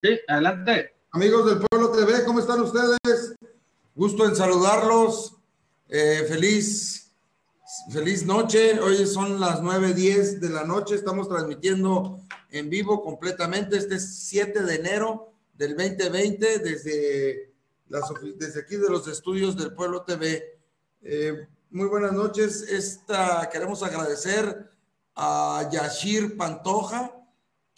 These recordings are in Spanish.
Sí, adelante. Amigos del Pueblo TV, ¿cómo están ustedes? Gusto en saludarlos. Eh, feliz, feliz noche. Hoy son las 9.10 de la noche. Estamos transmitiendo en vivo completamente. Este es 7 de enero del 2020 desde, las, desde aquí de los estudios del Pueblo TV. Eh, muy buenas noches. Esta, queremos agradecer a Yashir Pantoja,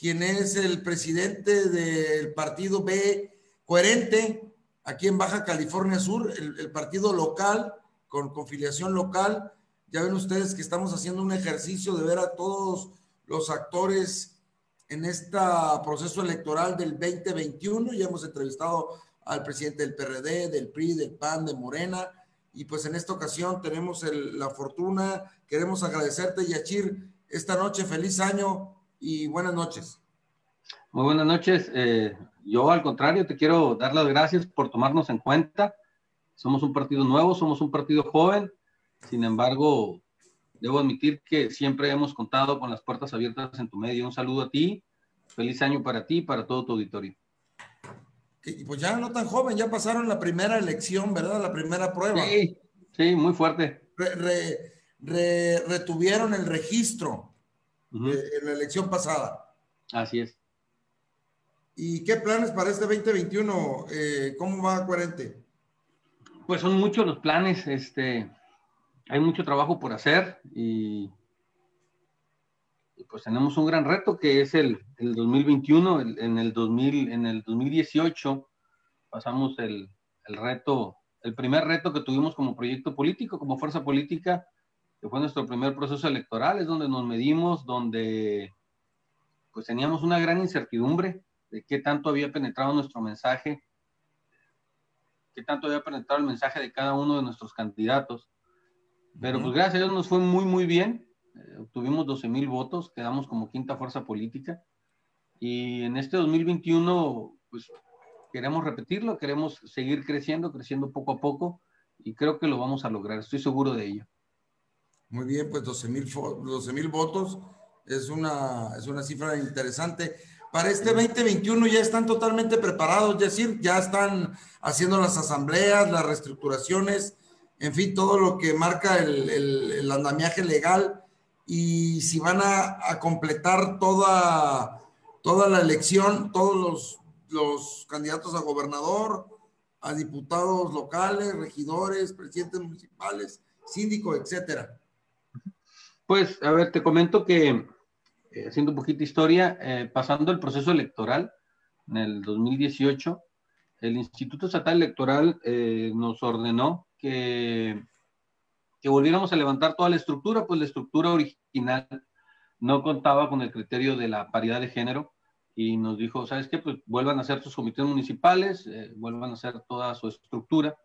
quien es el presidente del partido B Coherente, aquí en Baja California Sur, el, partido local, con, confiliación local. Ya ven ustedes que estamos haciendo un ejercicio de ver a todos los actores en este proceso electoral del 2021. Ya hemos entrevistado al presidente del PRD, del PRI, del PAN, de Morena. Y pues en esta ocasión tenemos la fortuna, queremos agradecerte, Yachir, esta noche. Feliz año y buenas noches. Muy buenas noches. Eh, yo al contrario te quiero dar las gracias por tomarnos en cuenta. Somos un partido nuevo, somos un partido joven. Sin embargo, debo admitir que siempre hemos contado con las puertas abiertas en tu medio. Un saludo a ti. Feliz año para ti y para todo tu auditorio. Y pues ya no tan joven, ya pasaron la primera elección, ¿verdad? La primera prueba. Sí, sí, muy fuerte. retuvieron el registro en la elección pasada. Así es. ¿Y qué planes para este 2021? Eh, ¿Cómo va Coherente? Pues son muchos los planes, este, hay mucho trabajo por hacer y, pues tenemos un gran reto que es el, el 2021, en, el 2000, en el 2018 pasamos el, el reto, el primer reto que tuvimos como proyecto político, como fuerza política, que fue nuestro primer proceso electoral, es donde nos medimos, donde pues teníamos una gran incertidumbre de qué tanto había penetrado nuestro mensaje, qué tanto había penetrado el mensaje de cada uno de nuestros candidatos. Pero pues gracias a Dios nos fue muy, muy bien. Eh, obtuvimos 12 mil votos, quedamos como quinta fuerza política. Y en este 2021, pues queremos repetirlo, queremos seguir creciendo, creciendo poco a poco y creo que lo vamos a lograr, estoy seguro de ello. Muy bien, pues 12 mil votos es una, es una cifra interesante para este 2021 ya están totalmente preparados, es decir, ya están haciendo las asambleas, las reestructuraciones, en fin, todo lo que marca el, andamiaje legal y si van a, completar toda, toda la elección, todos los, los candidatos a gobernador, a diputados locales, regidores, presidentes municipales, síndico, etcétera. Pues, a ver, te comento que eh, haciendo un poquito de historia, eh, pasando el proceso electoral en el 2018, el Instituto Estatal Electoral eh, nos ordenó que, que volviéramos a levantar toda la estructura, pues la estructura original no contaba con el criterio de la paridad de género y nos dijo, ¿sabes qué? Pues vuelvan a hacer sus comités municipales, vuelvan a hacer toda su estructura.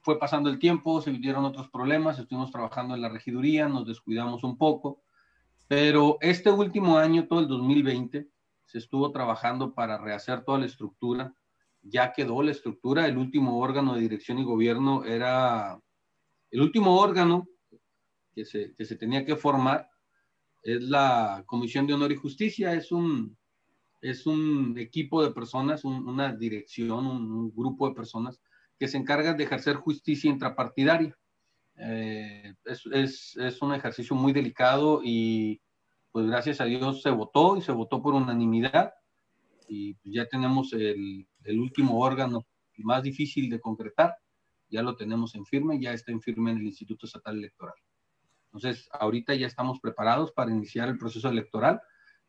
fue pasando el tiempo, se vivieron otros problemas, estuvimos trabajando en la regiduría, nos descuidamos un poco pero este último año, todo el 2020, se estuvo trabajando para rehacer toda la estructura. Ya quedó la estructura, el último órgano de dirección y gobierno era el último órgano que se, tenía que formar es la Comisión de Honor y Justicia. Es un, es un equipo de personas, una dirección, un, grupo de personas que se encargan de ejercer justicia intrapartidaria. Eh, es, es, es, un ejercicio muy delicado y pues gracias a Dios se votó y se votó por unanimidad. Y pues, ya tenemos el, el último órgano más difícil de concretar, ya lo tenemos en firme, ya está en firme en el Instituto Estatal Electoral. Entonces, ahorita ya estamos preparados para iniciar el proceso electoral,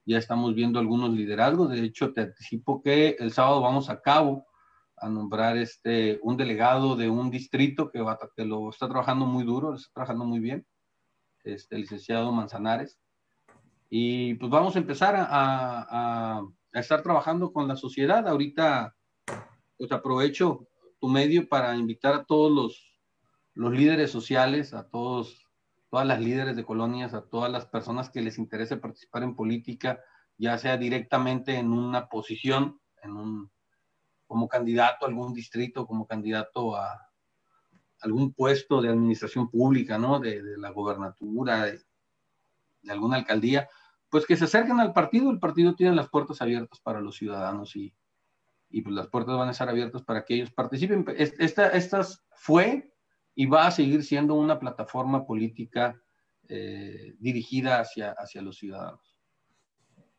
ya estamos viendo algunos liderazgos, de hecho te anticipo que el sábado vamos a cabo a nombrar este, un delegado de un distrito que, va, que lo está trabajando muy duro, lo está trabajando muy bien, este, el licenciado Manzanares. Y pues vamos a empezar a, a, a estar trabajando con la sociedad. Ahorita, pues aprovecho tu medio para invitar a todos los, los líderes sociales, a todos, todas las líderes de colonias, a todas las personas que les interese participar en política, ya sea directamente en una posición, en un, como candidato a algún distrito, como candidato a algún puesto de administración pública, ¿no? De, la gobernatura, de, alguna alcaldía, pues que se acerquen al partido. El partido tiene las puertas abiertas para los ciudadanos y, y pues las puertas van a estar abiertas para que ellos participen. Esta, estas fue y va a seguir siendo una plataforma política eh, dirigida hacia, hacia los ciudadanos.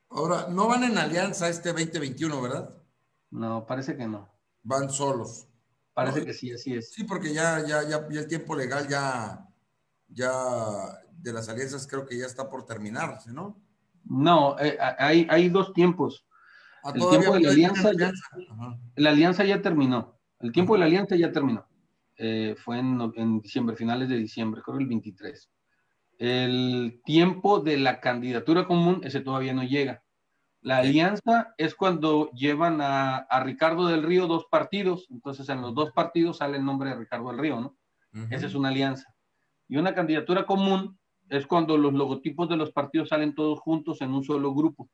Ahora, no van en alianza este 2021, ¿verdad? No, parece que no. Van solos. Parece que sí, así es. Sí, porque ya, ya, ya, el tiempo legal ya, ya de las alianzas creo que ya está por terminarse, ¿no? No, eh, hay, hay dos tiempos. Ah, el tiempo de la alianza, ya, la alianza ya terminó. El tiempo de la alianza ya terminó. Eh, fue en, diciembre, finales de diciembre, creo el 23. El tiempo de la candidatura común, ese todavía no llega. La alianza es cuando llevan a, Ricardo del Río dos partidos, entonces en los dos partidos sale el nombre de Ricardo del Río, ¿no? Esa es una alianza. Y una candidatura común es cuando los logotipos de los partidos salen todos juntos en un solo grupo.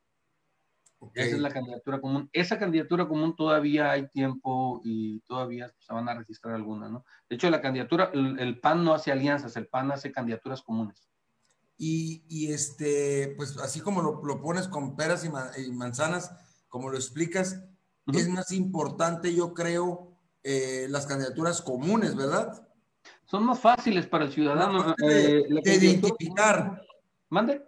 Esa es la candidatura común. Esa candidatura común todavía hay tiempo y todavía se van a registrar algunas, ¿no? De hecho, la candidatura, el, PAN no hace alianzas, el PAN hace candidaturas comunes. Y, este, pues así como lo, pones con peras y, manzanas, como lo explicas, es más importante, yo creo, eh, las candidaturas comunes, ¿verdad? Son más fáciles para el ciudadano. de, eh, identificar. ¿Mande?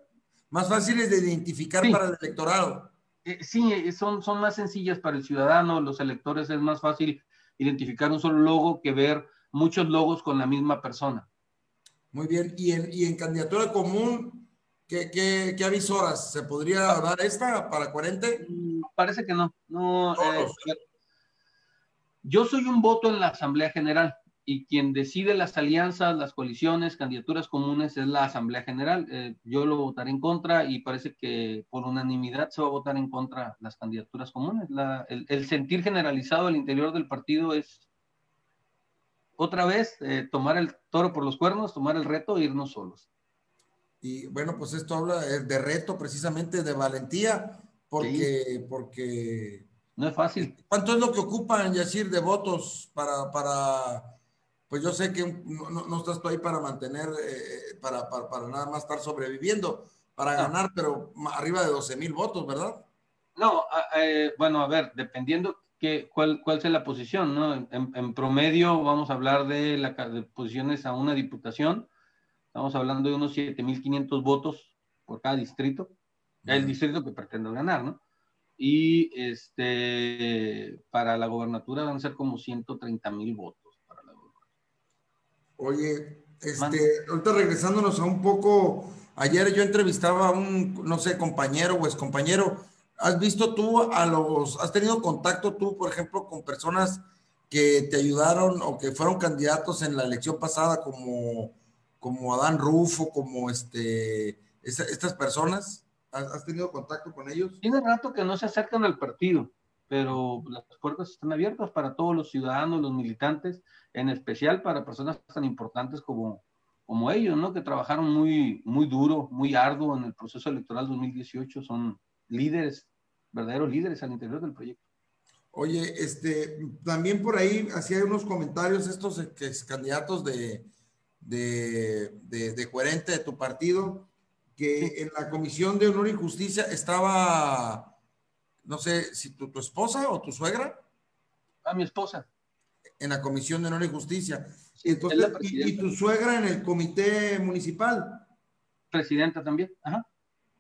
Más fáciles de identificar para el electorado. Eh, sí, son, son más sencillas para el ciudadano, los electores es más fácil identificar un solo logo que ver muchos logos con la misma persona. Muy bien, y en, y en candidatura común, ¿qué, qué, qué avisoras? ¿Se podría dar esta para 40? Mm, parece que no. no eh, yo soy un voto en la Asamblea General y quien decide las alianzas, las coaliciones, candidaturas comunes es la Asamblea General. Eh, yo lo votaré en contra y parece que por unanimidad se va a votar en contra las candidaturas comunes. el, sentir generalizado al interior del partido es otra vez eh, tomar el toro por los cuernos, tomar el reto e irnos solos. Y bueno, pues esto habla eh, de reto, precisamente de valentía, porque, porque no es fácil. ¿Cuánto es lo que ocupan, Yacir, de votos para, para pues yo sé que no, estás tú ahí para mantener, eh, para, para, nada más estar sobreviviendo, para ganar, pero arriba de 12 mil votos, ¿verdad? No, eh, bueno, a ver, dependiendo cuál, cuál sea la posición, ¿no? En, promedio vamos a hablar de, la, de posiciones a una diputación, estamos hablando de unos 7.500 votos por cada distrito, el distrito que pretendo ganar, ¿no? Y este, para la gobernatura van a ser como 130 mil votos. Oye, este, ahorita regresándonos a un poco, ayer yo entrevistaba a un, no sé, compañero o excompañero. ¿Has visto tú a los, has tenido contacto tú, por ejemplo, con personas que te ayudaron o que fueron candidatos en la elección pasada como, como Adán Rufo, como este, estas personas? ¿Has, tenido contacto con ellos? Tiene rato que no se acercan al partido pero las puertas están abiertas para todos los ciudadanos, los militantes, en especial para personas tan importantes como, como ellos, ¿no? Que trabajaron muy, muy duro, muy arduo en el proceso electoral 2018, son líderes, verdaderos líderes al interior del proyecto. Oye, este, también por ahí hacía unos comentarios estos candidatos de, de, de, de coherente de tu partido, que en la Comisión de Honor y Justicia estaba no sé si tu, tu esposa o tu suegra. A mi esposa. En la Comisión de Honor y Justicia. y, tu suegra en el comité municipal. Presidenta también. Ajá.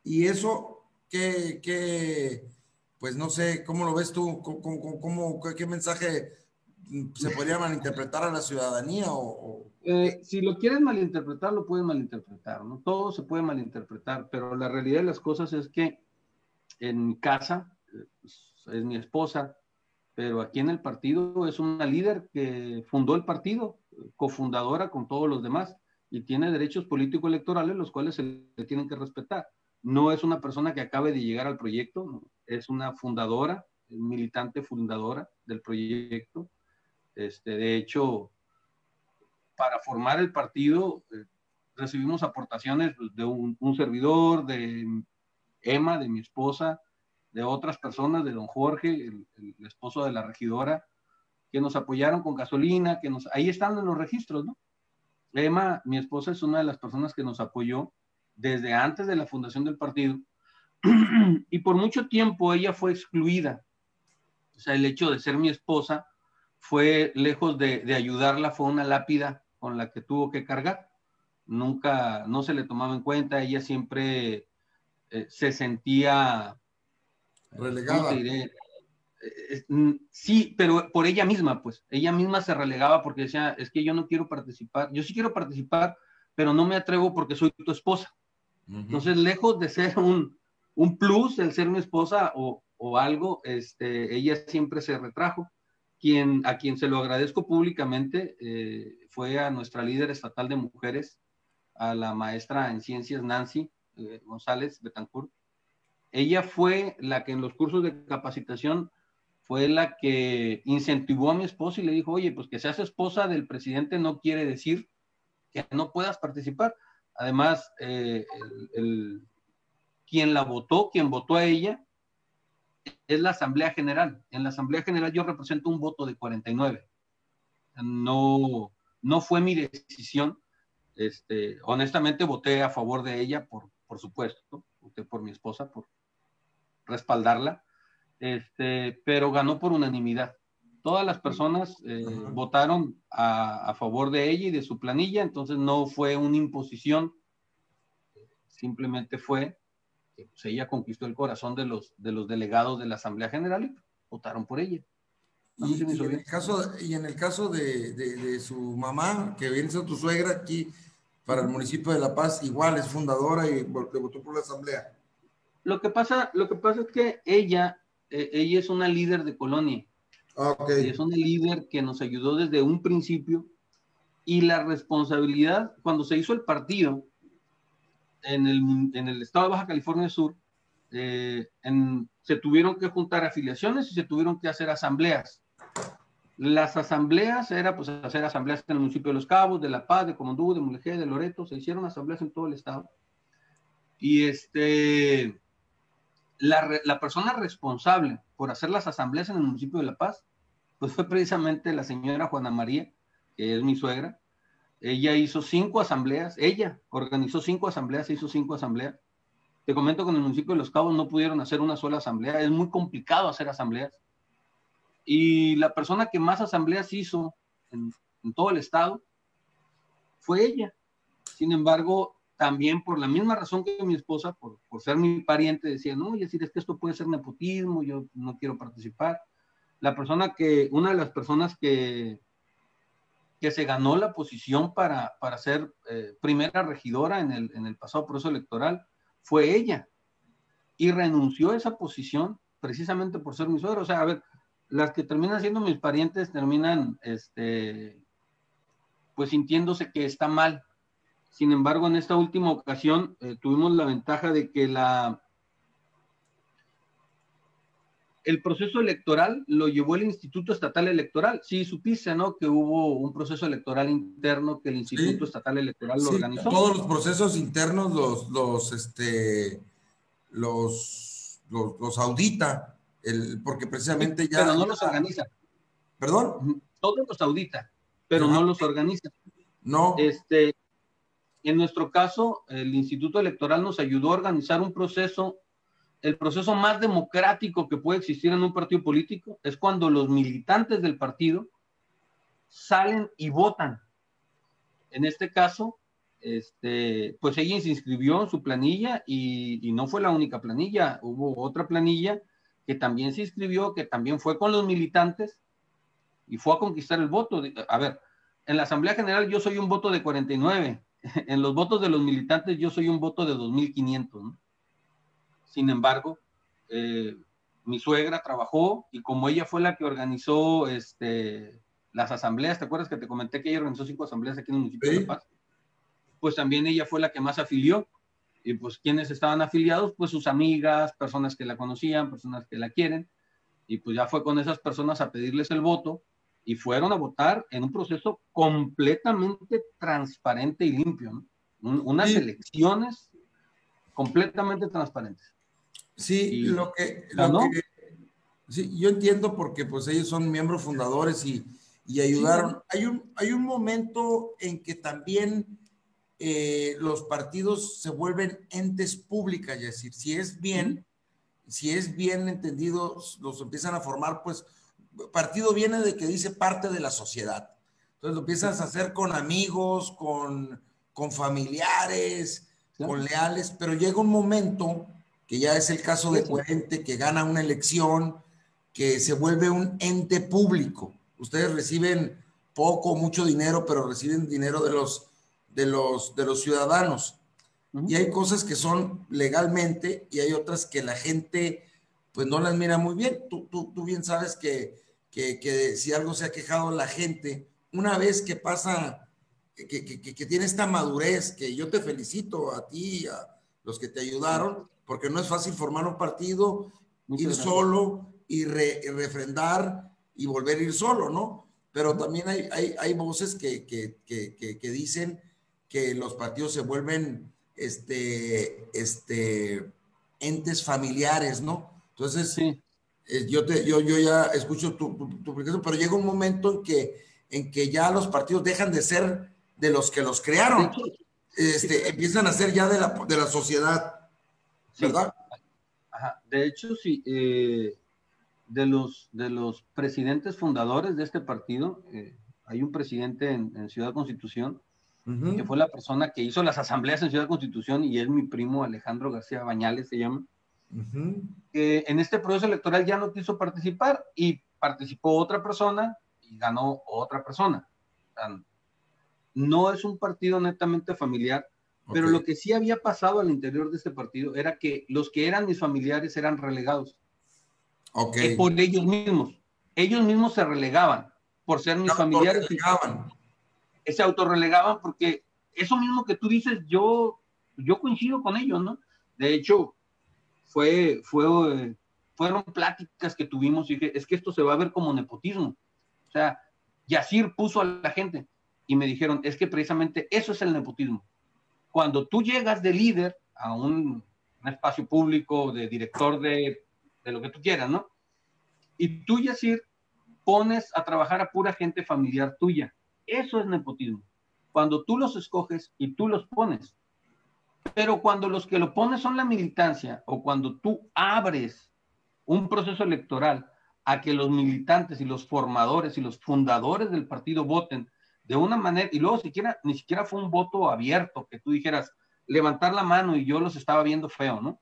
Y eso, ¿qué, qué, pues no sé, ¿cómo lo ves tú? ¿Cómo, qué mensaje se podría malinterpretar a la ciudadanía? O, eh, si lo quieres malinterpretar, lo puedes malinterpretar, ¿no? Todo se puede malinterpretar, pero la realidad de las cosas es que en casa es mi esposa, pero aquí en el partido es una líder que fundó el partido, cofundadora con todos los demás, y tiene derechos político-electorales los cuales se le tienen que respetar. No es una persona que acabe de llegar al proyecto, es una fundadora, militante fundadora del proyecto. Este, de hecho, para formar el partido eh, recibimos aportaciones de un, servidor, de Emma, de mi esposa, de otras personas, de don Jorge, el, esposo de la regidora, que nos apoyaron con gasolina, que nos, ahí están en los registros, ¿no? Emma, mi esposa, es una de las personas que nos apoyó desde antes de la fundación del partido y por mucho tiempo ella fue excluida. O sea, el hecho de ser mi esposa fue, lejos de, ayudarla, fue una lápida con la que tuvo que cargar. Nunca, no se le tomaba en cuenta, ella siempre eh, se sentía relegada. Eh, mm, sí, pero por ella misma, pues, ella misma se relegaba porque decía, es que yo no quiero participar, yo sí quiero participar, pero no me atrevo porque soy tu esposa. Entonces, lejos de ser un, un plus el ser mi esposa o, algo, este, ella siempre se retrajo. Quien, a quien se lo agradezco públicamente eh, fue a nuestra líder estatal de mujeres, a la maestra en ciencias Nancy eh, González Betancourt. Ella fue la que en los cursos de capacitación fue la que incentivó a mi esposa y le dijo, oye, pues que seas esposa del presidente no quiere decir que no puedas participar. Además, eh, el, quien la votó, quien votó a ella, es la Asamblea General. En la Asamblea General yo represento un voto de 49. No, no fue mi decisión. Este, honestamente voté a favor de ella, por, por supuesto. Voté por mi esposa, por respaldarla. Este, pero ganó por unanimidad. Todas las personas eh, votaron a, a, favor de ella y de su planilla, entonces no fue una imposición, simplemente fue pues, ella conquistó el corazón de los, de los delegados de la Asamblea General y votaron por ella. Y, en el caso, y en el caso de, de, su mamá, que viene siendo tu suegra aquí para el municipio de La Paz, igual es fundadora y votó por la Asamblea. Lo que pasa, lo que pasa es que ella, eh, ella es una líder de colonia. Ah, okay. es una líder que nos ayudó desde un principio y la responsabilidad, cuando se hizo el partido, en el, en el estado de Baja California Sur, eh, se tuvieron que juntar afiliaciones y se tuvieron que hacer asambleas. Las asambleas era pues hacer asambleas en el municipio de Los Cabos, de La Paz, de Comondú, de Mulegé, de Loreto, se hicieron asambleas en todo el estado. Y este, la, la, persona responsable por hacer las asambleas en el municipio de La Paz, pues fue precisamente la señora Juana María, que es mi suegra, ella hizo cinco asambleas, ella organizó cinco asambleas, hizo cinco asambleas. Te comento que en el municipio de Los Cabos no pudieron hacer una sola asamblea, es muy complicado hacer asambleas. Y la persona que más asambleas hizo en, todo el estado fue ella. Sin embargo, también por la misma razón que mi esposa, por, por ser mi pariente, decía, no, y decir, es que esto puede ser nepotismo, yo no quiero participar. La persona que, una de las personas que que se ganó la posición para, para ser eh, primera regidora en el, en el pasado proceso electoral, fue ella. Y renunció a esa posición precisamente por ser mi suegro. O sea, a ver, las que terminan siendo mis parientes terminan, este, pues sintiéndose que está mal. Sin embargo, en esta última ocasión eh, tuvimos la ventaja de que la, el proceso electoral lo llevó el Instituto Estatal Electoral. Sí, supiste, ¿no? Que hubo un proceso electoral interno que el Instituto Estatal Electoral lo organizó. Todos los procesos internos los, los, este, los, los, audita, el, porque precisamente ya. Pero no los organiza. ¿Perdón? Todos los audita, pero no los organiza. No. Este, en nuestro caso, el Instituto Electoral nos ayudó a organizar un proceso el proceso más democrático que puede existir en un partido político es cuando los militantes del partido salen y votan. En este caso, este, pues ella se inscribió en su planilla y, y, no fue la única planilla, hubo otra planilla que también se inscribió, que también fue con los militantes y fue a conquistar el voto. A ver, en la Asamblea General yo soy un voto de 49, en los votos de los militantes yo soy un voto de 2.500, ¿no? Sin embargo, eh, mi suegra trabajó y como ella fue la que organizó este, las asambleas, ¿te acuerdas que te comenté que ella organizó cinco asambleas aquí en el municipio de La Paz? Pues también ella fue la que más afilió. Y pues quienes estaban afiliados, pues sus amigas, personas que la conocían, personas que la quieren. Y pues ya fue con esas personas a pedirles el voto y fueron a votar en un proceso completamente transparente y limpio, unas elecciones completamente transparentes. Sí, lo, que, sí, yo entiendo porque pues ellos son miembros fundadores y, y ayudaron. hay, un, hay un momento en que también eh, los partidos se vuelven entes públicas, es decir, si es bien, si es bien entendido, los empiezan a formar, pues, partido viene de que dice parte de la sociedad. Entonces lo empiezas a hacer con amigos, con, con familiares, con leales, pero llega un momento, que ya es el caso de Puente, que gana una elección, que se vuelve un ente público. Ustedes reciben poco, mucho dinero, pero reciben dinero de los, de los, de los ciudadanos. Y hay cosas que son legalmente y hay otras que la gente pues no las mira muy bien. Tú, tú, tú bien sabes que, que, que, si algo se ha quejado la gente, una vez que pasa, que, que, tiene esta madurez, que yo te felicito a ti, a los que te ayudaron, porque no es fácil formar un partido, ir solo y, refrendar y volver a ir solo, ¿no? Pero también hay, hay, hay voces que, que, dicen que los partidos se vuelven este, este, entes familiares, ¿no? Entonces, sí. Eh, yo, te, yo, yo ya escucho tu, tu, pero llega un momento en que, en que ya los partidos dejan de ser de los que los crearon, este, empiezan a ser ya de la, de la sociedad, ¿verdad? De hecho, sí, eh, de, los, de los presidentes fundadores de este partido, eh, hay un presidente en, Ciudad Constitución, que fue la persona que hizo las asambleas en Ciudad Constitución y es mi primo Alejandro García Bañales, se llama, en este proceso electoral ya no quiso participar y participó otra persona y ganó otra persona. no es un partido netamente familiar, pero lo que sí había pasado al interior de este partido era que los que eran mis familiares eran relegados. Okay. por ellos mismos. Ellos mismos se relegaban por ser mis familiares. Se autorrelegaban porque eso mismo que tú dices, yo, yo coincido con ellos, ¿no? De hecho, fue, fue, fueron pláticas que tuvimos y dije, es que esto se va a ver como nepotismo. O sea, Yacir puso a la gente y me dijeron, es que precisamente eso es el nepotismo cuando tú llegas de líder a un, espacio público, de director de, lo que tú quieras, ¿no? Y tú, Yacir, pones a trabajar a pura gente familiar tuya. Eso es nepotismo. Cuando tú los escoges y tú los pones. Pero cuando los que lo pones son la militancia o cuando tú abres un proceso electoral a que los militantes y los formadores y los fundadores del partido voten de una manera, y luego siquiera, ni siquiera fue un voto abierto, que tú dijeras, levantar la mano y yo los estaba viendo feo, ¿no?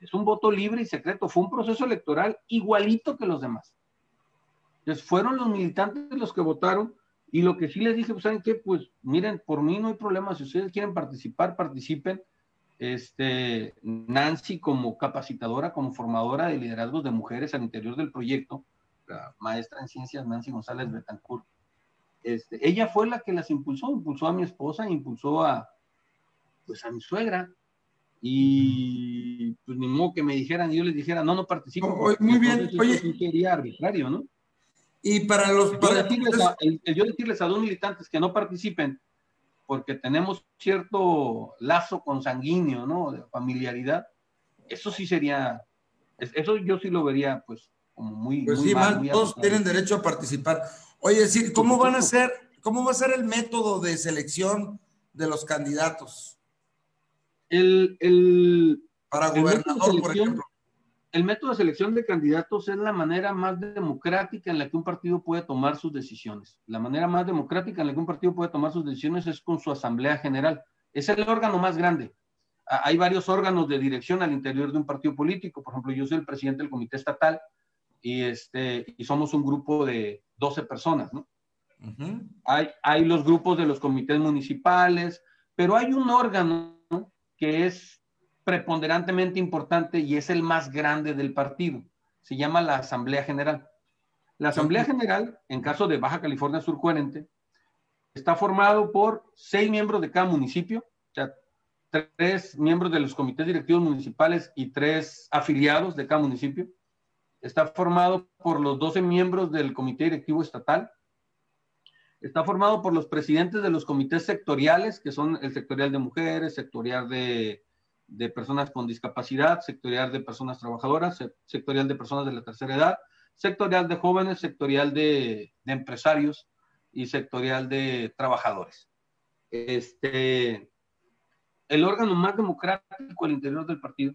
Es un voto libre y secreto, fue un proceso electoral igualito que los demás. Entonces fueron los militantes los que votaron y lo que sí les dije, pues, ¿saben qué? Pues miren, por mí no hay problema, si ustedes quieren participar, participen. Este, Nancy como capacitadora, como formadora de liderazgos de mujeres al interior del proyecto, la maestra en ciencias Nancy González Betancourt, este, ella fue la que las impulsó, impulsó a mi esposa, impulsó a, pues a mi suegra. Y pues ni modo que me dijeran, yo les dijera, no, no participo. muy bien, oye. Sería arbitrario, ¿no? Y para los... Yo, decirles a, yo decirles a dos militantes que no participen, porque tenemos cierto lazo consanguíneo, ¿no? De familiaridad, eso sí sería, eso yo sí lo vería, pues, como muy... Pues sí, todos tienen derecho a participar. Oye, decir, ¿cómo van a ser, cómo va a ser el método de selección de los candidatos? El, el para gobernador, por ejemplo. El método de selección de candidatos es la manera más democrática en la que un partido puede tomar sus decisiones. La manera más democrática en la que un partido puede tomar sus decisiones es con su asamblea general. Es el órgano más grande. Hay varios órganos de dirección al interior de un partido político. Por ejemplo, yo soy el presidente del comité estatal y, este, y somos un grupo de 12 personas, ¿no? hay, hay los grupos de los comités municipales, pero hay un órgano que es preponderantemente importante y es el más grande del partido. Se llama la Asamblea General. La Asamblea General, en caso de Baja California Sur Coherente, está formado por seis miembros de cada municipio, o sea, tres miembros de los comités directivos municipales y tres afiliados de cada municipio está formado por los 12 miembros del Comité Directivo Estatal, está formado por los presidentes de los comités sectoriales, que son el sectorial de mujeres, sectorial de, personas con discapacidad, sectorial de personas trabajadoras, sectorial de personas de la tercera edad, sectorial de jóvenes, sectorial de, empresarios y sectorial de trabajadores. Este, el órgano más democrático al interior del partido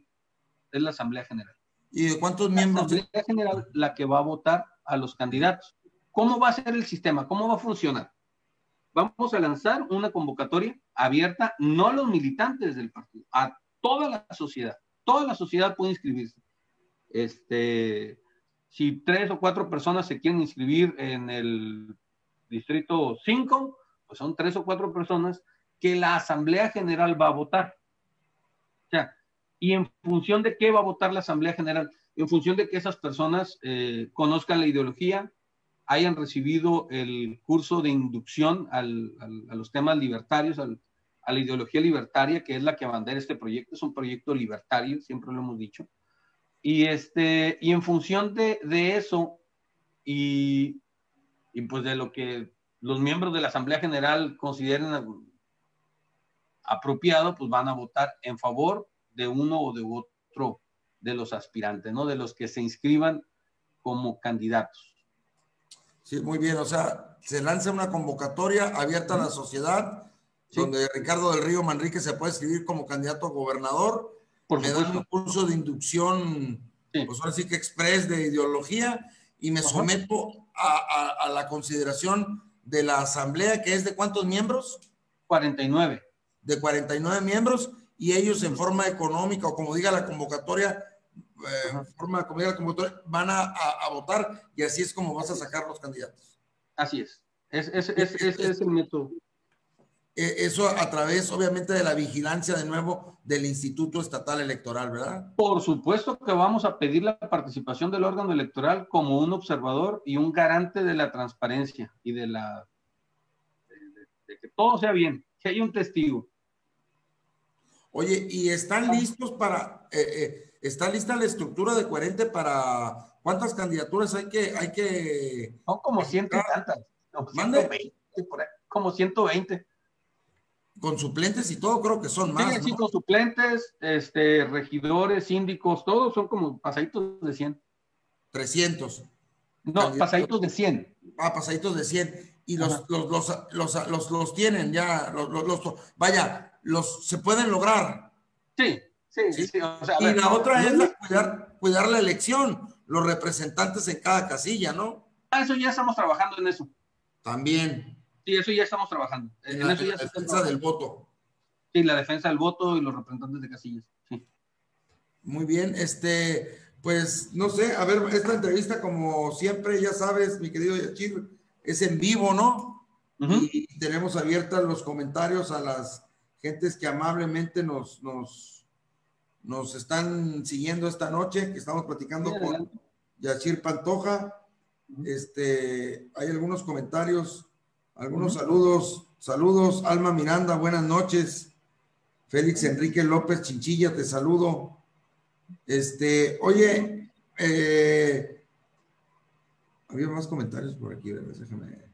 es la Asamblea General. ¿Y de cuántos miembros? La Asamblea General la que va a votar a los candidatos. ¿Cómo va a ser el sistema? ¿Cómo va a funcionar? Vamos a lanzar una convocatoria abierta, no a los militantes del partido, a toda la sociedad. Toda la sociedad puede inscribirse. Este, si tres o cuatro personas se quieren inscribir en el distrito 5, pues son tres o cuatro personas que la Asamblea General va a votar. O sea, y en función de qué va a votar la Asamblea General, en función de que esas personas eh, conozcan la ideología, hayan recibido el curso de inducción a los temas libertarios, a la ideología libertaria, que es la que abandera este proyecto. Es un proyecto libertario, siempre lo hemos dicho. Y, este, y en función de, de eso y, y, pues de lo que los miembros de la Asamblea General consideren apropiado, pues van a votar en favor de uno o de otro de los aspirantes, ¿no? De los que se inscriban como candidatos. Sí, muy bien. O sea, se lanza una convocatoria abierta a la sociedad, donde Ricardo del Río Manrique se puede inscribir como candidato a gobernador me dan un curso de inducción, pues ahora sí que express de ideología, y me someto a, la consideración de la asamblea, que es de cuántos miembros? 49. De 49 miembros, y ellos en forma económica, o como diga la convocatoria, eh, en forma como diga la convocatoria, van a, votar, y así es como vas a sacar los candidatos. Así es. Es, es, es, es el método. Eh, eso a través, obviamente, de la vigilancia de nuevo del Instituto Estatal Electoral, ¿verdad? Por supuesto que vamos a pedir la participación del órgano electoral como un observador y un garante de la transparencia y de la de, que todo sea bien, que haya un testigo. Oye, ¿y están listos para, eh, eh, está lista la estructura de coherente para cuántas candidaturas hay que, hay que... Son como ciento y tantas, como 120, como 120 con suplentes y todo, creo que son más. Sí, con suplentes, este, regidores, síndicos, todos son como pasaditos de 100. 300. No, pasaditos de 100. Ah, pasaditos de 100. Y los, los, los, los, los, tienen ya, los, vaya, los se pueden lograr. Sí, sí, sí. y la otra es cuidar, cuidar la elección, los representantes en cada casilla, ¿no? Ah, eso ya estamos trabajando en eso. También. Sí, eso ya estamos trabajando. En, la, defensa del voto. Sí, la defensa del voto y los representantes de casillas. Sí. Muy bien, este, pues no sé, a ver, esta entrevista, como siempre, ya sabes, mi querido Yachir, es en vivo, ¿no? Y tenemos abiertas los comentarios a las gentes que amablemente nos, nos, nos están siguiendo esta noche, que estamos platicando con Yachir Pantoja. Este, hay algunos comentarios algunos saludos, saludos, Alma Miranda, buenas noches. Félix Enrique López Chinchilla, te saludo. Este, oye, eh, había más comentarios por aquí, déjame.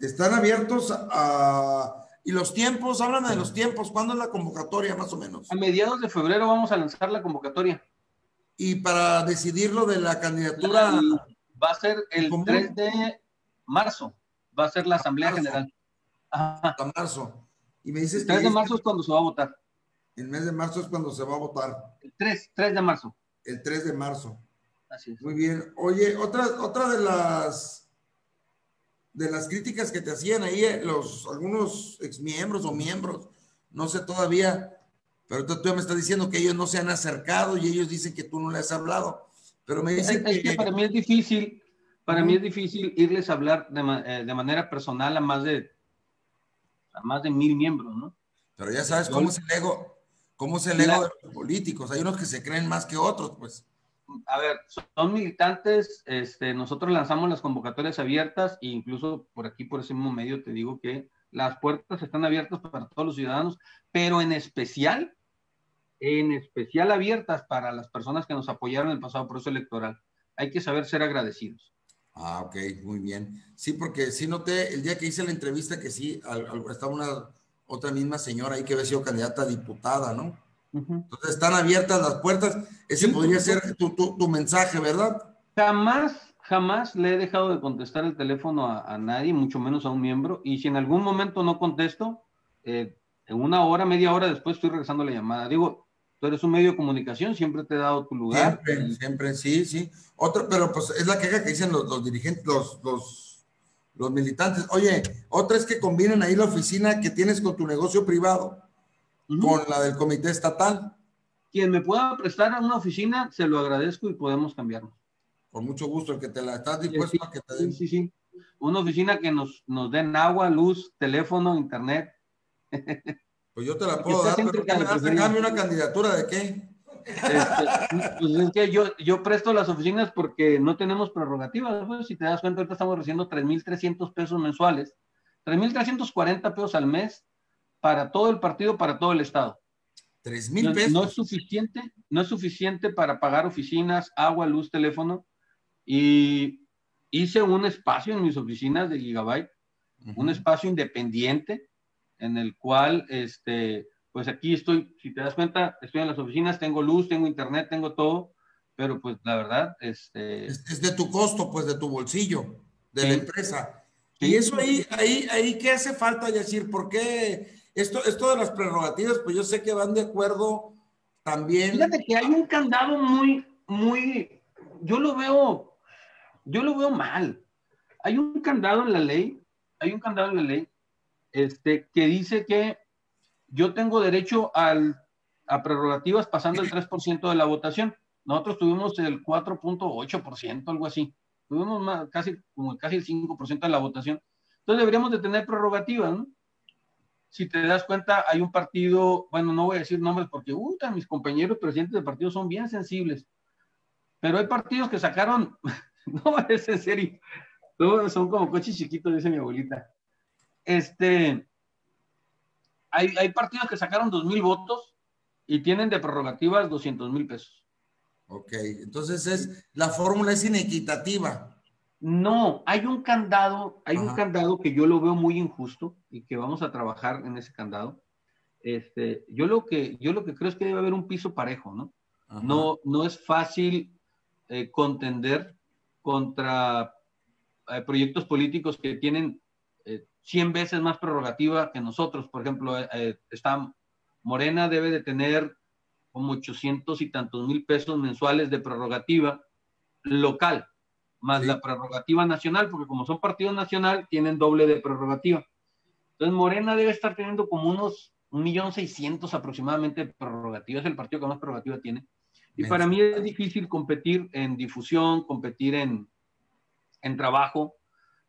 Están abiertos a... ¿Y los tiempos? Hablan de los tiempos. ¿Cuándo es la convocatoria, más o menos? A mediados de febrero vamos a lanzar la convocatoria. Y para decidirlo de la candidatura va a ser el 3 de marzo, va a ser la Asamblea General. Hasta marzo. Y me dices el 3 de marzo es cuando se va a votar. El mes de marzo es cuando se va a votar. El 3, 3 de marzo. El 3 de marzo. Así es. Muy bien. Oye, otra, otra de las de las críticas que te hacían ahí eh, los algunos exmiembros o miembros, no sé todavía, pero tú, tú me estás diciendo que ellos no se han acercado y ellos dicen que tú no les has hablado. Pero me dicen que... para mí es difícil, para mí es difícil irles a hablar de, eh, de, manera personal a más de a más de mil miembros, ¿no? Pero ya sabes cómo es el ego, cómo es el ego de los políticos. Hay unos que se creen más que otros, pues. A ver, son militantes, este, nosotros lanzamos las convocatorias abiertas e incluso por aquí, por ese mismo medio, te digo que las puertas están abiertas para todos los ciudadanos, pero en especial en especial abiertas para las personas que nos apoyaron en el pasado proceso electoral. Hay que saber ser agradecidos. Ah, ok, muy bien. Sí, porque sí noté el día que hice la entrevista que sí, estaba una otra misma señora ahí que había sido candidata a diputada, ¿no? Entonces están abiertas las puertas. Ese podría ser tu, tu, tu, mensaje, ¿verdad? Jamás, jamás le he dejado de contestar el teléfono a, nadie, mucho menos a un miembro. Y si en algún momento no contesto, eh, en una hora, media hora después estoy regresando la llamada. Digo, tú eres un medio de comunicación, siempre te he dado tu lugar. Siempre, siempre, sí, sí. Otro, pero pues es la queja que dicen los, dirigentes, los, los, militantes. Oye, otra es que combinen ahí la oficina que tienes con tu negocio privado con la del comité estatal. Quien me pueda prestar a una oficina, se lo agradezco y podemos cambiarnos. Con mucho gusto, el que te la estás dispuesto a que te den. Sí, sí, Una oficina que nos, nos den agua, luz, teléfono, internet. Pues yo te la puedo dar, pero ¿qué me das una candidatura de qué? Este, pues es que yo, yo presto las oficinas porque no tenemos prerrogativas. Pues, si te das cuenta, ahorita estamos recibiendo 3.300 pesos mensuales, 3.340 pesos al mes para todo el partido, para todo el Estado. ¿Tres mil pesos? No, es suficiente, no es suficiente para pagar oficinas, agua, luz, teléfono. Y hice un espacio en mis oficinas de Gigabyte, un espacio independiente en el cual, este, pues aquí estoy, si te das cuenta, estoy en las oficinas, tengo luz, tengo internet, tengo todo, pero pues la verdad, este... Es, de tu costo, pues de tu bolsillo, de la empresa. Y eso ahí, ahí, ahí, ¿qué hace falta decir? ¿Por qué esto, esto de las prerrogativas, pues yo sé que van de acuerdo también. Fíjate que hay un candado muy, muy, yo lo veo, yo lo veo mal. Hay un candado en la ley, hay un candado en la ley, este, que dice que yo tengo derecho al, a prerrogativas pasando el 3% de la votación. Nosotros tuvimos el 4.8%, algo así. Tuvimos más, casi, como casi el 5% de la votación. Entonces deberíamos de tener prerrogativas, ¿no? Si te das cuenta, hay un partido, bueno, no voy a decir nombres porque, uy, mis compañeros presidentes de partido son bien sensibles, pero hay partidos que sacaron, no es en serio, son como coches chiquitos, dice mi abuelita. Este, hay, hay partidos que sacaron dos mil votos y tienen de prerrogativas 200 mil pesos. Ok, entonces es, la fórmula es inequitativa. No, hay un candado, hay un candado que yo lo veo muy injusto y que vamos a trabajar en ese candado. Este, yo lo que, yo lo que creo es que debe haber un piso parejo, ¿no? No, no es fácil eh, contender contra eh, proyectos políticos que tienen 100 eh, veces más prerrogativa que nosotros. Por ejemplo, está Morena debe de tener como 800 y tantos mil pesos mensuales de prerrogativa local más la prerrogativa nacional, porque como son partido nacional, tienen doble de prerrogativa. Entonces, Morena debe estar teniendo como unos un millón seiscientos aproximadamente de prerrogativas, es el partido que más prerrogativa tiene. Y para mí es difícil competir en difusión, competir en, en trabajo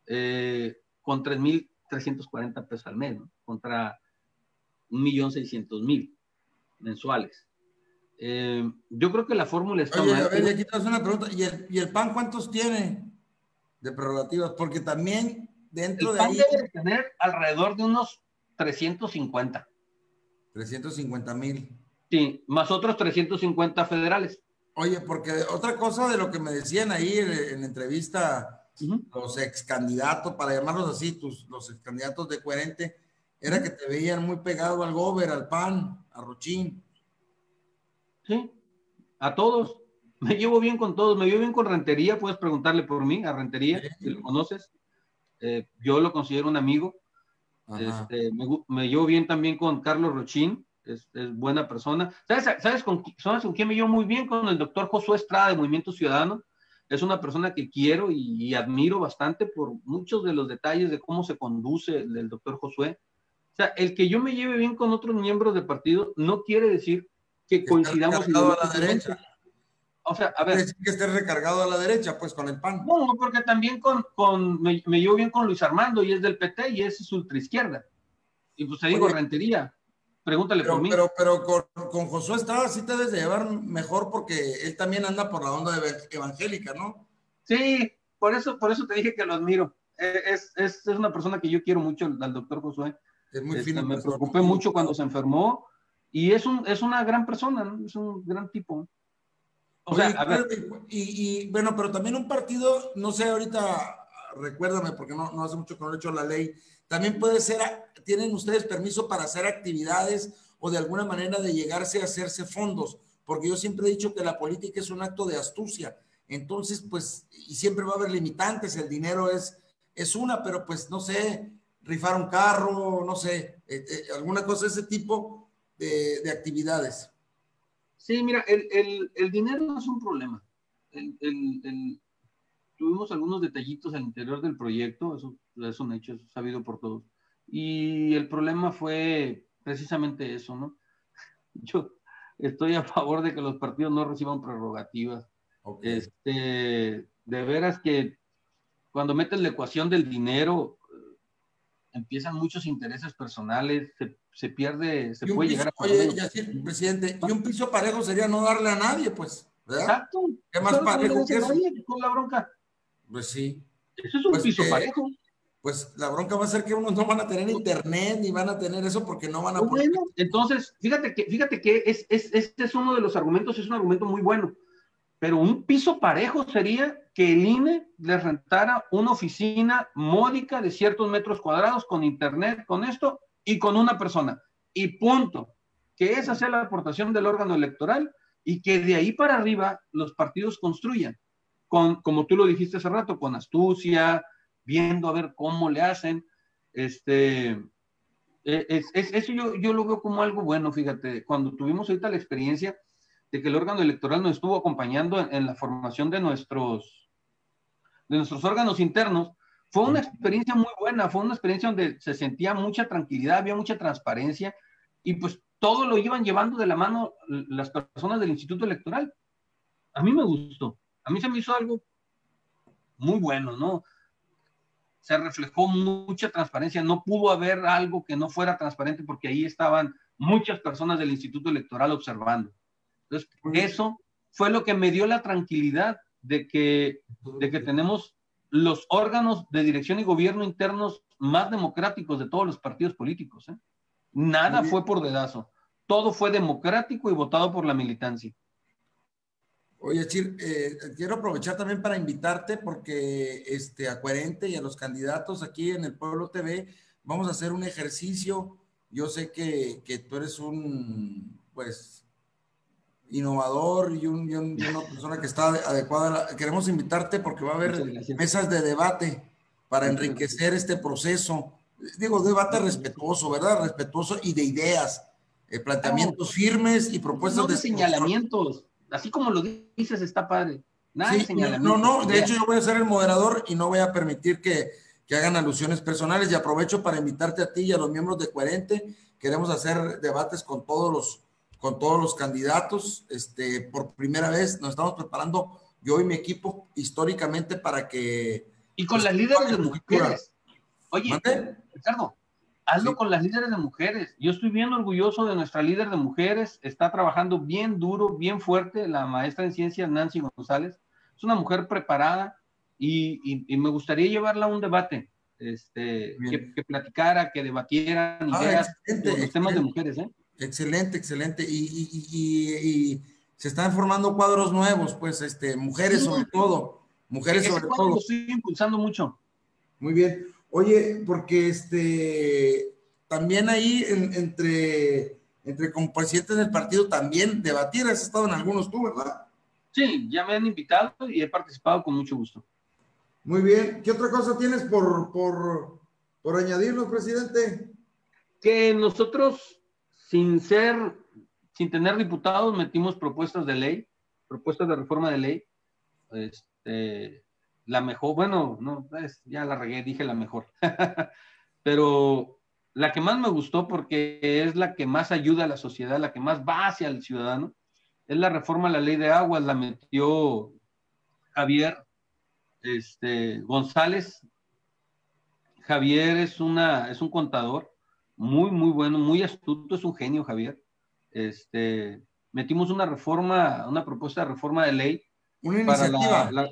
eh, con 3.340 pesos al mes, ¿no? contra mil mensuales. Eh, yo creo que la fórmula está Oye, a ver, aquí te una pregunta. ¿Y el, ¿Y el, PAN cuántos tiene de prerrogativas? Porque también dentro el de PAN debe tener alrededor de unos 350. 350 mil. Sí, más otros 350 federales. Oye, porque otra cosa de lo que me decían ahí en, la entrevista, los ex candidatos, para llamarlos así, tus, los ex candidatos de coherente, era que te veían muy pegado al Gober, al PAN, a Rochín. Sí, a todos. Me llevo bien con todos. Me llevo bien con Rentería. Puedes preguntarle por mí a Rentería, si lo conoces. Eh, yo lo considero un amigo. Este, me, llevo bien también con Carlos Rochín. Es, buena persona. ¿Sabes, con, quién me llevo muy bien? Con el doctor Josué Estrada de Movimiento Ciudadano. Es una persona que quiero y, admiro bastante por muchos de los detalles de cómo se conduce el doctor Josué. O sea, el que yo me lleve bien con otros miembros del partido no quiere decir que coincidamos. a la derecha. O sea, a ver. que esté recargado a la derecha, pues con el PAN. No, porque también con, con me, llevo bien con Luis Armando y es del PT y es ultra izquierda. Y pues te digo, rentería. Pregúntale por mí. Pero, pero con, con, Josué Estrada sí te debes de llevar mejor porque él también anda por la onda evangélica, ¿no? Sí, por eso, por eso te dije que lo admiro. E, es, es, es una persona que yo quiero mucho, al doctor Josué. Es muy este, fino. Me preocupé mucho cuando se enfermó y es, un, es una gran persona, es un gran tipo. O sea, a ver. Y, bueno, pero también un partido, no sé, ahorita recuérdame, porque no, no hace mucho que no he hecho la ley, también puede ser, tienen ustedes permiso para hacer actividades o de alguna manera de llegarse a hacerse fondos, porque yo siempre he dicho que la política es un acto de astucia Entonces, pues, y siempre va a haber limitantes, el dinero es, es una, pero pues, no sé, rifar un carro, no sé, eh, eh, alguna cosa de ese tipo de, de actividades. Sí, mira, el, el, el, dinero no es un problema. El, tuvimos algunos detallitos al interior del proyecto, eso es un hecho, es sabido por todos. Y el problema fue precisamente eso, ¿no? Yo estoy a favor de que los partidos no reciban prerrogativas. Este, de veras que cuando metes la ecuación del dinero, empiezan muchos intereses personales, se, se pierde, se puede llegar a... Oye, presidente, y un piso parejo sería no darle a nadie, pues. ¿verdad? Exacto. ¿Qué más parejo que eso? Con la bronca. Pues sí. Eso es un pues piso parejo. Pues la bronca va a ser que unos no van a tener internet ni van a tener eso porque no van a poder. Bueno, entonces, fíjate que, fíjate que es, es, este es uno de los argumentos, es un argumento muy bueno. Pero un piso parejo sería que el INE le rentara una oficina módica de ciertos metros cuadrados con internet, con esto y con una persona. Y punto. Que esa sea la aportación del órgano electoral y que de ahí para arriba los partidos construyan con, como tú lo dijiste hace rato, con astucia, viendo a ver cómo le hacen. Este, e, es, eso yo, yo lo veo como algo bueno, fíjate, cuando tuvimos ahorita la experiencia de que el órgano electoral nos estuvo acompañando en, la formación de nuestros, de nuestros órganos internos, fue una experiencia muy buena, fue una experiencia donde se sentía mucha tranquilidad, había mucha transparencia y pues todo lo iban llevando de la mano las personas del Instituto Electoral. A mí me gustó a mí se me hizo algo muy bueno, ¿no? Se reflejó mucha transparencia, no pudo haber algo que no fuera transparente porque ahí estaban muchas personas del Instituto Electoral observando. Entonces, eso fue lo que me dio la tranquilidad de que, de que tenemos los órganos de dirección y gobierno internos más democráticos de todos los partidos políticos. ¿eh? Nada fue por dedazo. Todo fue democrático y votado por la militancia. Oye, Chir, eh, quiero aprovechar también para invitarte porque este, a Coherente y a los candidatos aquí en el Pueblo TV vamos a hacer un ejercicio. Yo sé que, que tú eres un, pues, innovador y, un, y, una persona que está adecuada. Queremos invitarte porque va a haber mesas de debate para enriquecer este proceso. Digo, debate respetuoso, ¿verdad? Respetuoso y de ideas, eh, planteamientos firmes y propuestas de, de señalamientos así como lo dices, está padre. Nada sí, No, no, de hecho yo voy a ser el moderador y no voy a permitir que, que, hagan alusiones personales y aprovecho para invitarte a ti y a los miembros de Coherente. Queremos hacer debates con todos los, con todos los candidatos. Este, por primera vez nos estamos preparando yo y mi equipo históricamente para que... Y con las líderes de mujeres. Oye, Ricardo, Hazlo con las líderes de mujeres. Yo estoy bien orgulloso de nuestra líder de mujeres. Está trabajando bien duro, bien fuerte, la maestra en ciencias Nancy González. Es una mujer preparada y, me gustaría llevarla a un debate, este, que, platicara, que debatieran ah, ideas los temas de mujeres. ¿eh? Excelente, excelente. Y, se están formando cuadros nuevos, pues, este, mujeres sobre todo. Mujeres sobre todo. Lo estoy impulsando mucho. Muy bien. Oye, porque este también ahí entre, entre presidentes del partido también debatir, has estado en algunos tú, ¿verdad? Sí, ya me han invitado y he participado con mucho gusto. Muy bien. ¿Qué otra cosa tienes por, por, por añadirnos, presidente? Que nosotros, sin ser, sin tener diputados, metimos propuestas de ley, propuestas de reforma de ley, este, la mejor, bueno, no, ya la regué, dije la mejor, pero la que más me gustó porque es la que más ayuda a la sociedad, la que más va hacia el ciudadano, es la reforma a la ley de aguas, la metió Javier este, González. Javier es, una, es un contador muy, muy bueno, muy astuto, es un genio, Javier. Este, metimos una reforma, una propuesta de reforma de ley. Una iniciativa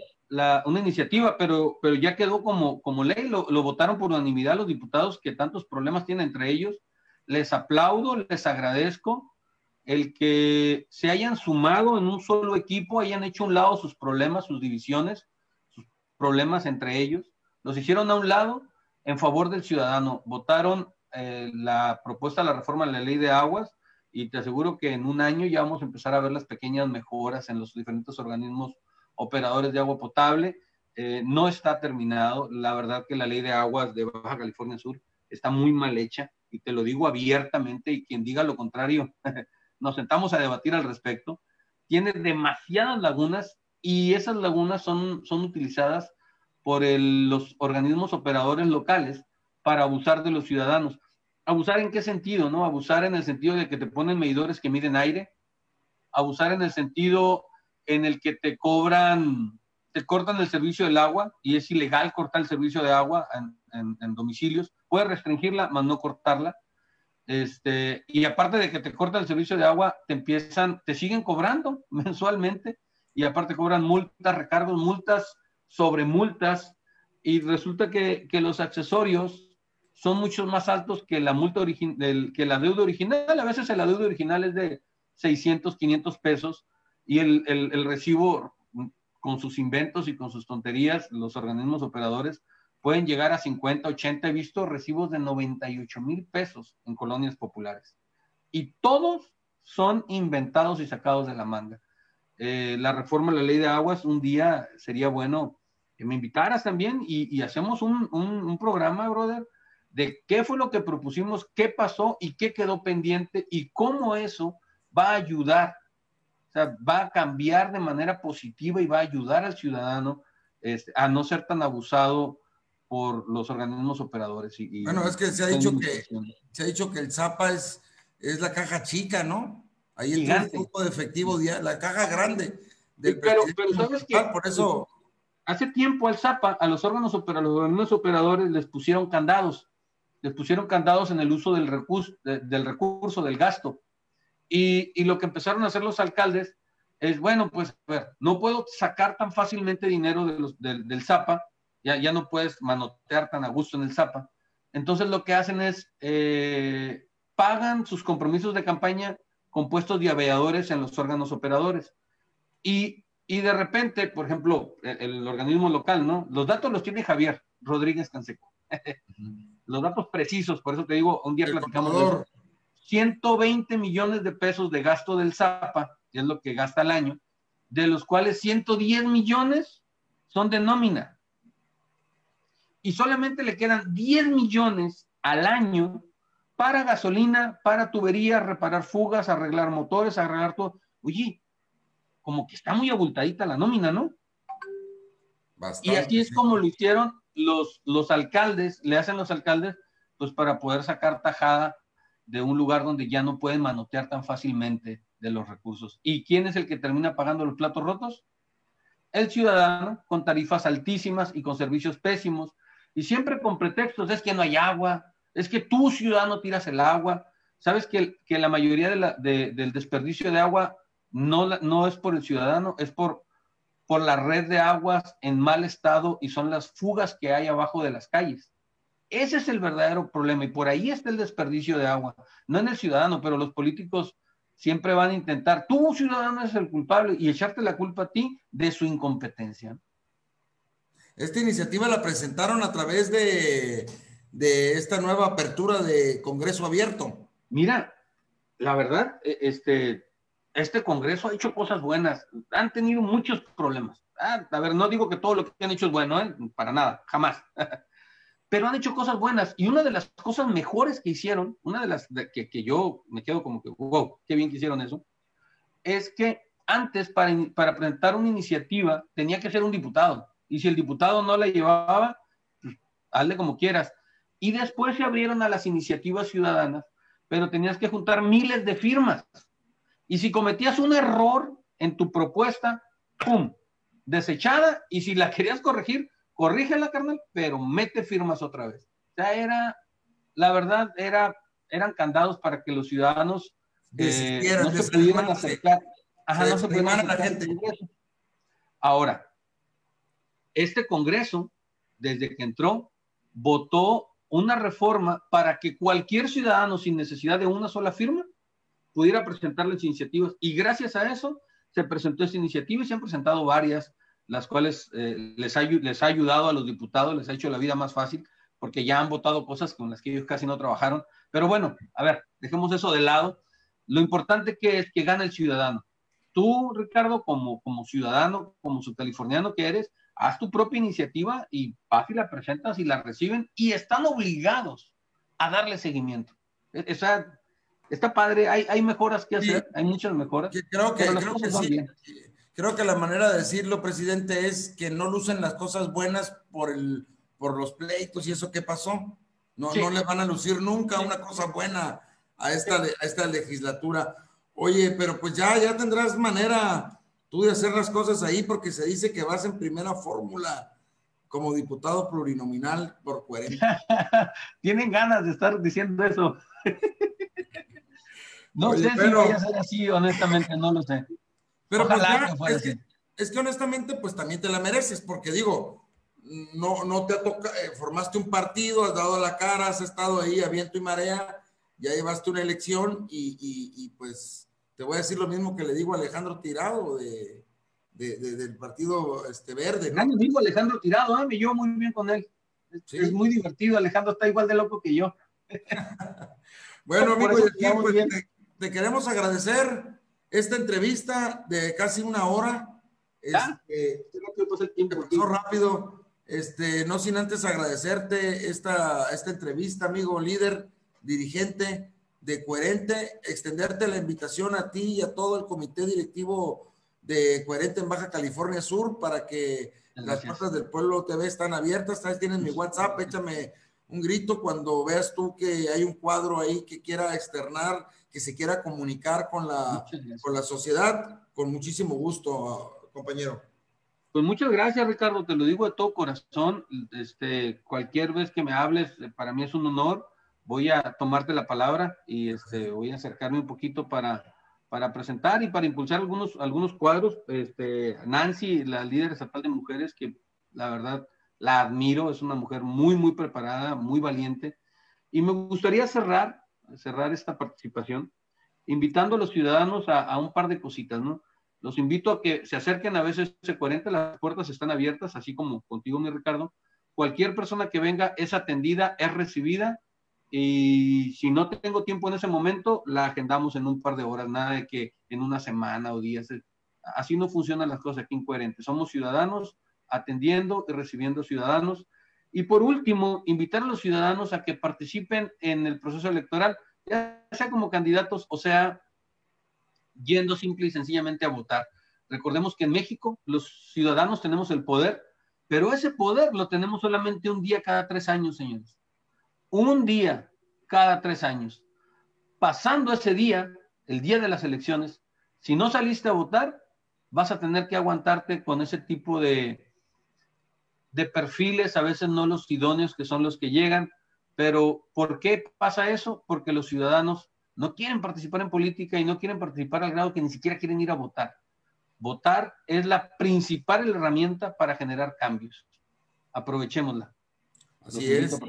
una iniciativa, pero, pero ya quedó como, como ley, lo, votaron por unanimidad los diputados que tantos problemas tienen entre ellos. Les aplaudo, les agradezco el que se hayan sumado en un solo equipo, hayan hecho a un lado sus problemas, sus divisiones, sus problemas entre ellos, los hicieron a un lado en favor del ciudadano. Votaron eh, la propuesta de la reforma de la ley de aguas y te aseguro que en un año ya vamos a empezar a ver las pequeñas mejoras en los diferentes organismos operadores de agua potable. Eh, no está terminado. La verdad que la ley de aguas de Baja California Sur está muy mal hecha y te lo digo abiertamente y quien diga lo contrario, nos sentamos a debatir al respecto. Tiene demasiadas lagunas y esas lagunas son, son utilizadas por los organismos operadores locales para abusar de los ciudadanos. ¿Abusar en qué sentido? No? Abusar en el sentido de que te ponen medidores que miden aire, abusar en el sentido en el que te cobran, te cortan el servicio del agua y es ilegal cortar el servicio de agua en, domicilios. Puedes restringirla, más no cortarla. Este, y aparte de que te cortan el servicio de agua, te empiezan, te siguen cobrando mensualmente y aparte cobran multas, recargos, multas sobre multas y resulta que, que los accesorios son mucho más altos que la multa original, que la deuda original. A veces la deuda original es de 600, 500 pesos y el, el, recibo con sus inventos y con sus tonterías, los organismos operadores pueden llegar a 50, 80. He visto recibos de 98 mil pesos en colonias populares. Y todos son inventados y sacados de la manga. Eh, la reforma de la ley de aguas, un día sería bueno que me invitaras también y, hacemos un, un, programa, brother, de qué fue lo que propusimos, qué pasó y qué quedó pendiente y cómo eso va a ayudar, o sea, va a cambiar de manera positiva y va a ayudar al ciudadano este, a no ser tan abusado por los organismos operadores. Y, bueno, es que se ha dicho que se ha dicho que el Zapa es, es la caja chica, ¿no? Ahí entra un poco de efectivo, la caja grande. Del pero, pero sabes que por eso hace tiempo al Zapa, a los órganos operadores, operadores les pusieron candados, les pusieron candados en el uso del recurso, del, recurso, del gasto. Y, y, lo que empezaron a hacer los alcaldes es, bueno, pues, a ver, no puedo sacar tan fácilmente dinero de los, del, del Zapa, ya, ya no puedes manotear tan a gusto en el Zapa. Entonces lo que hacen es, eh, pagan sus compromisos de campaña con puestos de aviadores en los órganos operadores. Y y de repente, por ejemplo, el, organismo local, ¿no? Los datos los tiene Javier Rodríguez Canseco. Los datos precisos, por eso te digo, un día platicamos de eso. 120 millones de pesos de gasto del ZAPA, que es lo que gasta al año, de los cuales 110 millones son de nómina. Y solamente le quedan 10 millones al año para gasolina, para tuberías, reparar fugas, arreglar motores, arreglar todo. Oye, como que está muy abultadita la nómina, ¿no? y así es como lo hicieron los, los alcaldes, le hacen los alcaldes, pues para poder sacar tajada de un lugar donde ya no pueden manotear tan fácilmente de los recursos. ¿Y quién es el que termina pagando los platos rotos? El ciudadano, con tarifas altísimas y con servicios pésimos, y siempre con pretextos, es que no hay agua, es que tú, ciudadano, tiras el agua. Sabes que, que la mayoría del desperdicio de agua no, no es por el ciudadano, es por, por la red de aguas en mal estado y son las fugas que hay abajo de las calles. Ese es el verdadero problema y por ahí está el desperdicio de agua, no en el ciudadano, pero los políticos siempre van a intentar, tú ciudadano es el culpable y echarte la culpa a ti de su incompetencia. Esta iniciativa la presentaron a través de, de esta nueva apertura de Congreso Abierto. Mira, la verdad, e, este, este Congreso ha hecho cosas buenas, han tenido muchos problemas. Ah, a ver, no digo que todo lo que han hecho es bueno, ¿eh? para nada, jamás. Pero han hecho cosas buenas. Y una de las cosas mejores que hicieron, una de las que, que, yo me quedo como que, wow, qué bien que hicieron eso, es que antes para, para presentar una iniciativa tenía que ser un diputado. Y si el diputado no la llevaba, pues, hazle como quieras. Y después se abrieron a las iniciativas ciudadanas, pero tenías que juntar miles de firmas y si cometías un error en tu propuesta, ¡pum! Desechada. Y si la querías corregir, corrígela, carnal, pero mete firmas otra vez. O sea, era, la verdad, era, eran candados para que los ciudadanos eh, no se pudieran acercar. Ajá, no se pudieran la gente. Ahora, este Congreso, desde que entró, votó una reforma para que cualquier ciudadano sin necesidad de una sola firma pudiera presentar las iniciativas. Y gracias a eso se presentó esta iniciativa y se han presentado varias, las cuales eh, les, ha, les ha ayudado a los diputados, les ha hecho la vida más fácil, porque ya han votado cosas con las que ellos casi no trabajaron. Pero bueno, a ver, dejemos eso de lado. Lo importante que es que gane el ciudadano. tú, Ricardo, como, como ciudadano, como subcaliforniano que eres, haz tu propia iniciativa y vas y la presentas y la reciben y están obligados a darle seguimiento. E, o sea, está padre, hay, hay mejoras que hacer, hay muchas mejoras. Creo que, creo que sí. Creo que la manera de decirlo, presidente, es que no lucen las cosas buenas por, el, por los pleitos y eso que pasó. No, no le van a lucir nunca una cosa buena a esta, a esta legislatura. Oye, pero pues ya, ya tendrás manera tú de hacer las cosas ahí porque se dice que vas en primera fórmula como diputado plurinominal por 40. Tienen ganas de estar diciendo eso. no sé si voy a ser así, honestamente, no lo sé. Pero pues es, que, es, que, honestamente, pues también te la mereces, porque digo, no, no te ha tocado, eh, formaste un partido, has dado la cara, has estado ahí a viento y marea, ya llevaste una elección y, y pues te voy a decir lo mismo que le digo a Alejandro Tirado de, del Partido este, Verde. ¿no? digo Alejandro Tirado, ¿eh? me llevo muy bien con él. Es muy divertido, Alejandro está igual de loco que yo. bueno, amigo, pues, te, queremos agradecer esta entrevista de casi una hora. Este, pasó rápido. Este, no sin antes agradecerte esta, esta entrevista, amigo líder, dirigente de Coherente, extenderte la invitación a ti y a todo el comité directivo de Coherente en Baja California Sur para que las puertas del pueblo TV están abiertas. Sabes, tienes mi WhatsApp, échame un grito cuando veas tú que hay un cuadro ahí que quiera externar, que se quiera comunicar con la, con la sociedad, con muchísimo gusto, compañero. Pues muchas gracias, Ricardo, te lo digo de todo corazón. Este, cualquier vez que me hables, para mí es un honor voy a tomarte la palabra y este, voy a acercarme un poquito para, para presentar y para impulsar algunos, algunos cuadros. Este, Nancy, la líder estatal de mujeres, que la verdad la admiro, es una mujer muy, muy preparada, muy valiente. Y me gustaría cerrar, cerrar esta participación invitando a los ciudadanos a, a un par de cositas, ¿no? Los invito a que se acerquen a veces 40, las puertas están abiertas, así como contigo, mi Ricardo. Cualquier persona que venga es atendida, es recibida y si no tengo tiempo en ese momento, la agendamos en un par de horas, nada de que en una semana o días. Así no funcionan las cosas aquí incoherentes. Somos ciudadanos atendiendo y recibiendo ciudadanos. Y por último, invitar a los ciudadanos a que participen en el proceso electoral, ya sea como candidatos o sea yendo simple y sencillamente a votar. Recordemos que en México los ciudadanos tenemos el poder, pero ese poder lo tenemos solamente un día cada tres años, señores un día cada tres años. Pasando ese día, el día de las elecciones, si no saliste a votar, vas a tener que aguantarte con ese tipo de, de perfiles, a veces no los idóneos que son los que llegan. Pero ¿por qué pasa eso? Porque los ciudadanos no quieren participar en política y no quieren participar al grado que ni siquiera quieren ir a votar. Votar es la principal herramienta para generar cambios. Aprovechémosla. Así es.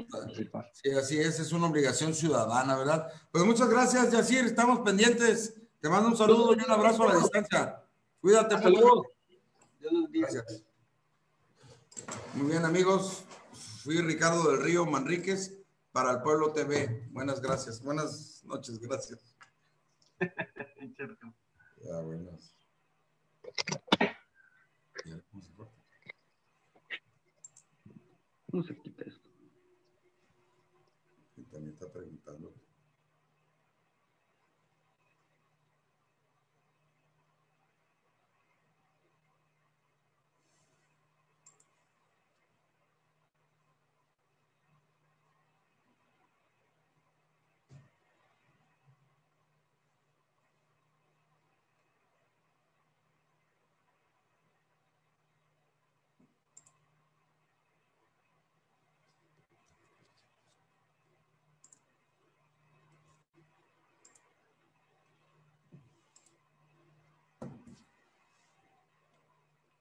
Sí, así es, es una obligación ciudadana, ¿verdad? Pues muchas gracias, Yacir, estamos pendientes. Te mando un saludo y un abrazo a la distancia. Cuídate, Hasta Gracias. Muy bien, amigos. Fui Ricardo del Río Manríquez para el Pueblo TV. Buenas gracias. Buenas noches, gracias. ya, buenas. ¿Cómo se?